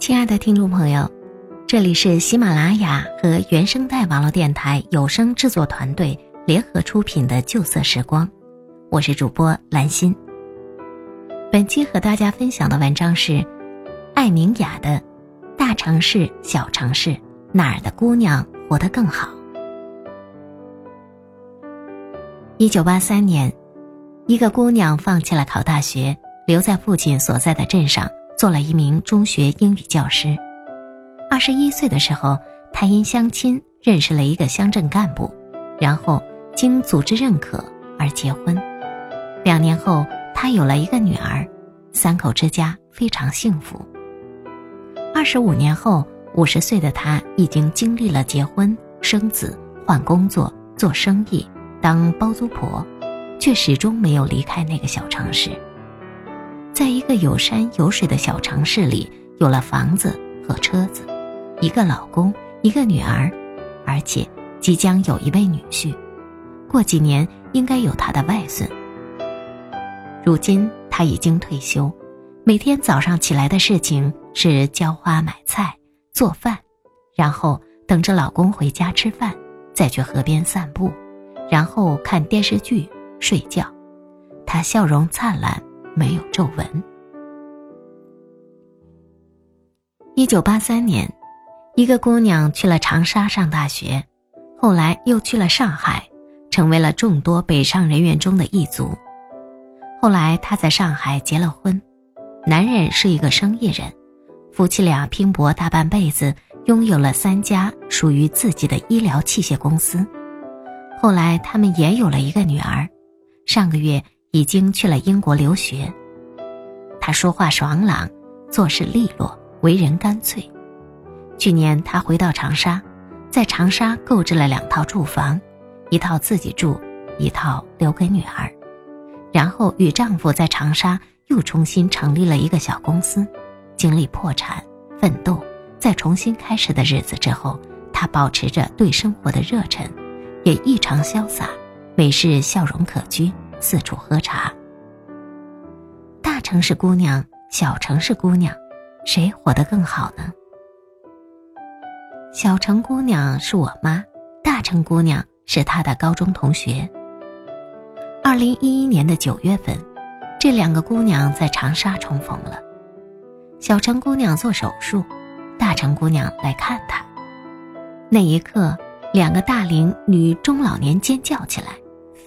亲爱的听众朋友，这里是喜马拉雅和原声带网络电台有声制作团队联合出品的《旧色时光》，我是主播兰心。本期和大家分享的文章是艾明雅的《大城市小城市哪儿的姑娘活得更好》。一九八三年，一个姑娘放弃了考大学，留在父亲所在的镇上。做了一名中学英语教师。二十一岁的时候，他因相亲认识了一个乡镇干部，然后经组织认可而结婚。两年后，他有了一个女儿，三口之家非常幸福。二十五年后，五十岁的他已经经历了结婚、生子、换工作、做生意、当包租婆，却始终没有离开那个小城市。在一个有山有水的小城市里，有了房子和车子，一个老公，一个女儿，而且即将有一位女婿，过几年应该有他的外孙。如今他已经退休，每天早上起来的事情是浇花、买菜、做饭，然后等着老公回家吃饭，再去河边散步，然后看电视剧、睡觉。他笑容灿烂。没有皱纹。一九八三年，一个姑娘去了长沙上大学，后来又去了上海，成为了众多北上人员中的一族。后来她在上海结了婚，男人是一个生意人，夫妻俩拼搏大半辈子，拥有了三家属于自己的医疗器械公司。后来他们也有了一个女儿，上个月。已经去了英国留学。他说话爽朗，做事利落，为人干脆。去年他回到长沙，在长沙购置了两套住房，一套自己住，一套留给女儿。然后与丈夫在长沙又重新成立了一个小公司。经历破产、奋斗、再重新开始的日子之后，他保持着对生活的热忱，也异常潇洒，每事笑容可掬。四处喝茶。大城市姑娘，小城市姑娘，谁活得更好呢？小城姑娘是我妈，大城姑娘是她的高中同学。二零一一年的九月份，这两个姑娘在长沙重逢了。小城姑娘做手术，大城姑娘来看她。那一刻，两个大龄女中老年尖叫起来。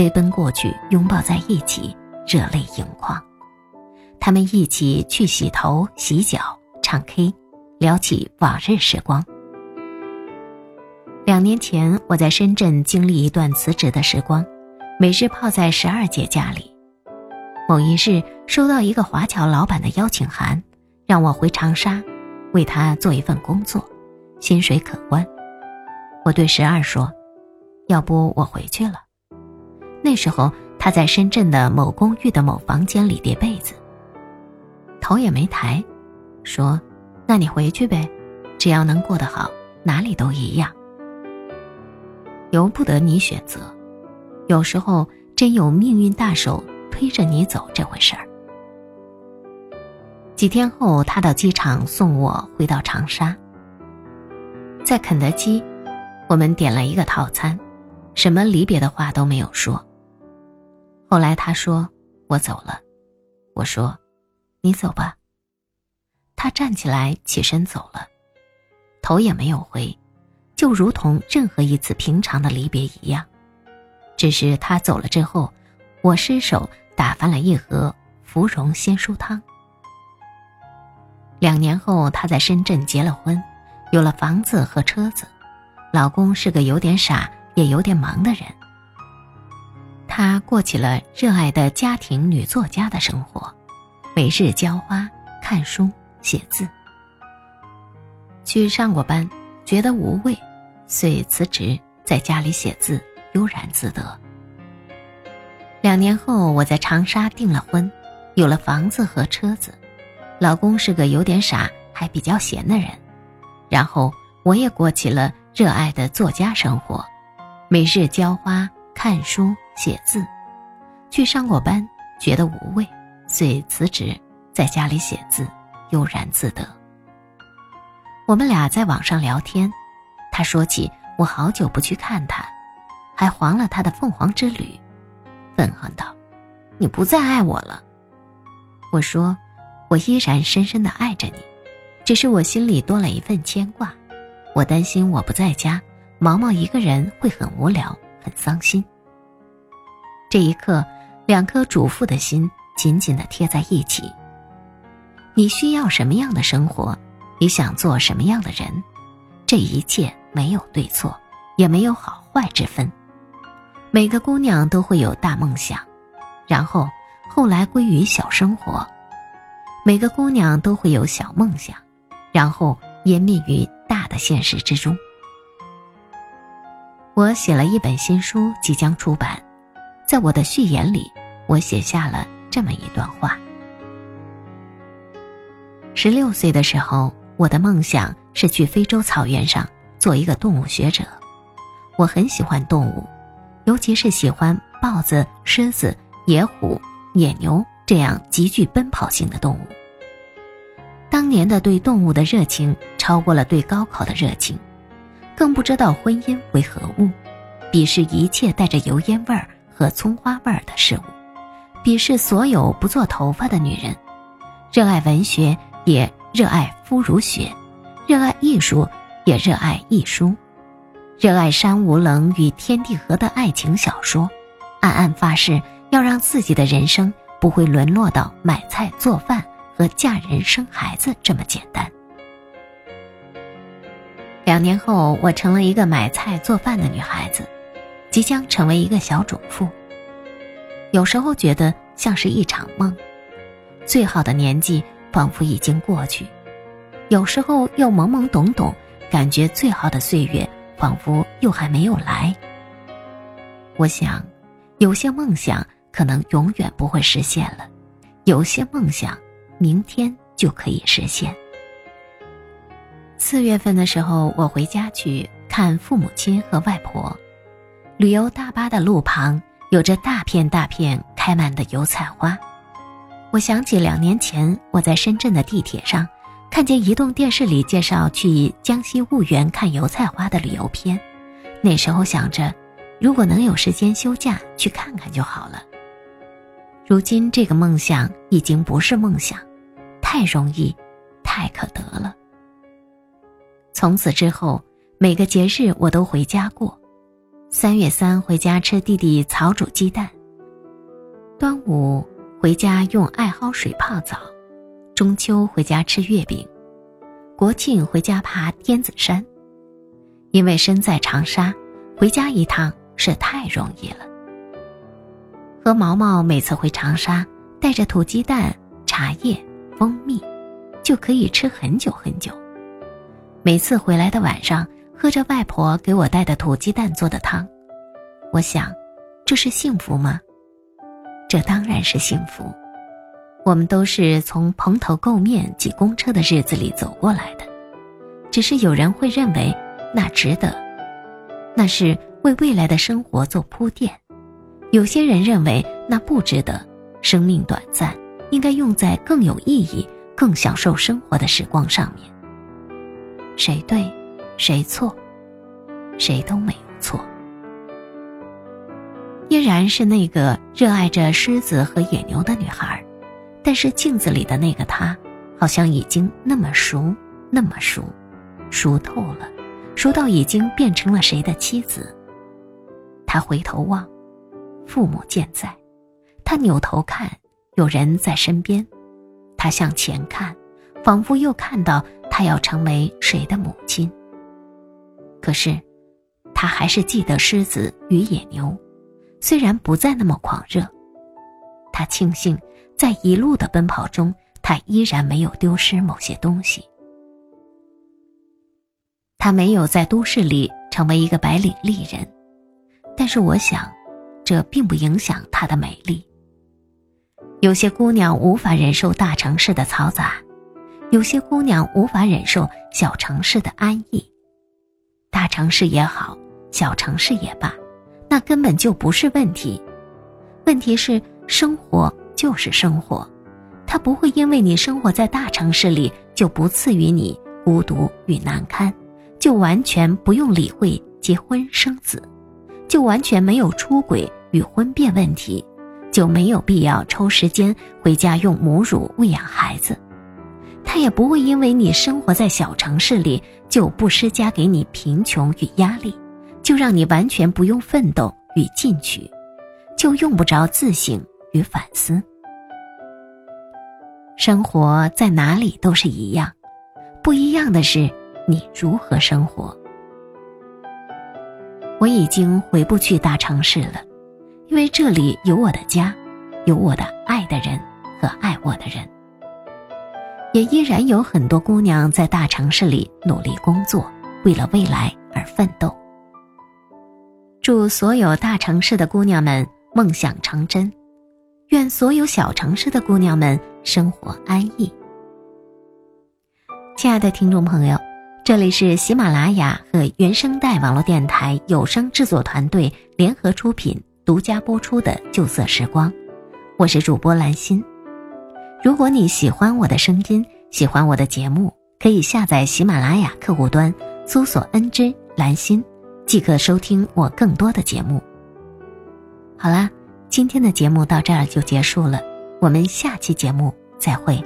飞奔过去，拥抱在一起，热泪盈眶。他们一起去洗头、洗脚、唱 K，聊起往日时光。两年前，我在深圳经历一段辞职的时光，每日泡在十二姐家里。某一日，收到一个华侨老板的邀请函，让我回长沙，为他做一份工作，薪水可观。我对十二说：“要不我回去了。”那时候他在深圳的某公寓的某房间里叠被子，头也没抬，说：“那你回去呗，只要能过得好，哪里都一样。由不得你选择，有时候真有命运大手推着你走这回事儿。”几天后，他到机场送我回到长沙，在肯德基，我们点了一个套餐，什么离别的话都没有说。后来他说：“我走了。”我说：“你走吧。”他站起来起身走了，头也没有回，就如同任何一次平常的离别一样。只是他走了之后，我失手打翻了一盒芙蓉鲜蔬汤。两年后，他在深圳结了婚，有了房子和车子，老公是个有点傻也有点忙的人。她过起了热爱的家庭女作家的生活，每日浇花、看书、写字。去上过班，觉得无味，遂辞职，在家里写字，悠然自得。两年后，我在长沙订了婚，有了房子和车子，老公是个有点傻还比较闲的人。然后，我也过起了热爱的作家生活，每日浇花、看书。写字，去上过班，觉得无味，遂辞职，在家里写字，悠然自得。我们俩在网上聊天，他说起我好久不去看他，还黄了他的凤凰之旅，愤恨道：“你不再爱我了。”我说：“我依然深深的爱着你，只是我心里多了一份牵挂。我担心我不在家，毛毛一个人会很无聊，很伤心。”这一刻，两颗主妇的心紧紧的贴在一起。你需要什么样的生活？你想做什么样的人？这一切没有对错，也没有好坏之分。每个姑娘都会有大梦想，然后后来归于小生活；每个姑娘都会有小梦想，然后湮灭于大的现实之中。我写了一本新书，即将出版，在我的序言里，我写下了这么一段话。十六岁的时候，我的梦想是去非洲草原上做一个动物学者。我很喜欢动物，尤其是喜欢豹子、狮子、野虎、野牛这样极具奔跑性的动物。当年的对动物的热情超过了对高考的热情，更不知道婚姻为何物，鄙视一切带着油烟味儿和葱花味儿的事物，鄙视所有不做头发的女人，热爱文学。也热爱肤如雪，热爱艺术，也热爱艺书，热爱山无棱与天地合的爱情小说，暗暗发誓要让自己的人生不会沦落到买菜做饭和嫁人生孩子这么简单。两年后，我成了一个买菜做饭的女孩子，即将成为一个小主妇。有时候觉得像是一场梦，最好的年纪。仿佛已经过去，有时候又懵懵懂懂，感觉最好的岁月仿佛又还没有来。我想，有些梦想可能永远不会实现了，有些梦想明天就可以实现。四月份的时候，我回家去看父母亲和外婆，旅游大巴的路旁有着大片大片开满的油菜花。我想起两年前我在深圳的地铁上，看见移动电视里介绍去江西婺源看油菜花的旅游片，那时候想着，如果能有时间休假去看看就好了。如今这个梦想已经不是梦想，太容易，太可得了。从此之后，每个节日我都回家过，三月三回家吃弟弟草煮鸡蛋，端午。回家用艾蒿水泡澡，中秋回家吃月饼，国庆回家爬天子山。因为身在长沙，回家一趟是太容易了。和毛毛每次回长沙，带着土鸡蛋、茶叶、蜂蜜，就可以吃很久很久。每次回来的晚上，喝着外婆给我带的土鸡蛋做的汤，我想，这是幸福吗？这当然是幸福，我们都是从蓬头垢面挤公车的日子里走过来的，只是有人会认为那值得，那是为未来的生活做铺垫；有些人认为那不值得，生命短暂，应该用在更有意义、更享受生活的时光上面。谁对，谁错，谁都没有错。依然是那个热爱着狮子和野牛的女孩，但是镜子里的那个她，好像已经那么熟，那么熟，熟透了，熟到已经变成了谁的妻子。他回头望，父母健在；他扭头看，有人在身边；他向前看，仿佛又看到她要成为谁的母亲。可是，她还是记得狮子与野牛。虽然不再那么狂热，他庆幸在一路的奔跑中，他依然没有丢失某些东西。他没有在都市里成为一个白领丽人，但是我想，这并不影响她的美丽。有些姑娘无法忍受大城市的嘈杂，有些姑娘无法忍受小城市的安逸。大城市也好，小城市也罢。那根本就不是问题，问题是生活就是生活，它不会因为你生活在大城市里就不赐予你孤独与难堪，就完全不用理会结婚生子，就完全没有出轨与婚变问题，就没有必要抽时间回家用母乳喂养孩子。他也不会因为你生活在小城市里，就不施加给你贫穷与压力，就让你完全不用奋斗与进取，就用不着自省与反思。生活在哪里都是一样，不一样的是你如何生活。我已经回不去大城市了，因为这里有我的家，有我的爱的人和爱我的人。也依然有很多姑娘在大城市里努力工作，为了未来而奋斗。祝所有大城市的姑娘们梦想成真，愿所有小城市的姑娘们生活安逸。亲爱的听众朋友，这里是喜马拉雅和原声带网络电台有声制作团队联合出品、独家播出的《旧色时光》，我是主播兰心。如果你喜欢我的声音，喜欢我的节目，可以下载喜马拉雅客户端，搜索“恩之兰心”，即可收听我更多的节目。好啦，今天的节目到这儿就结束了，我们下期节目再会。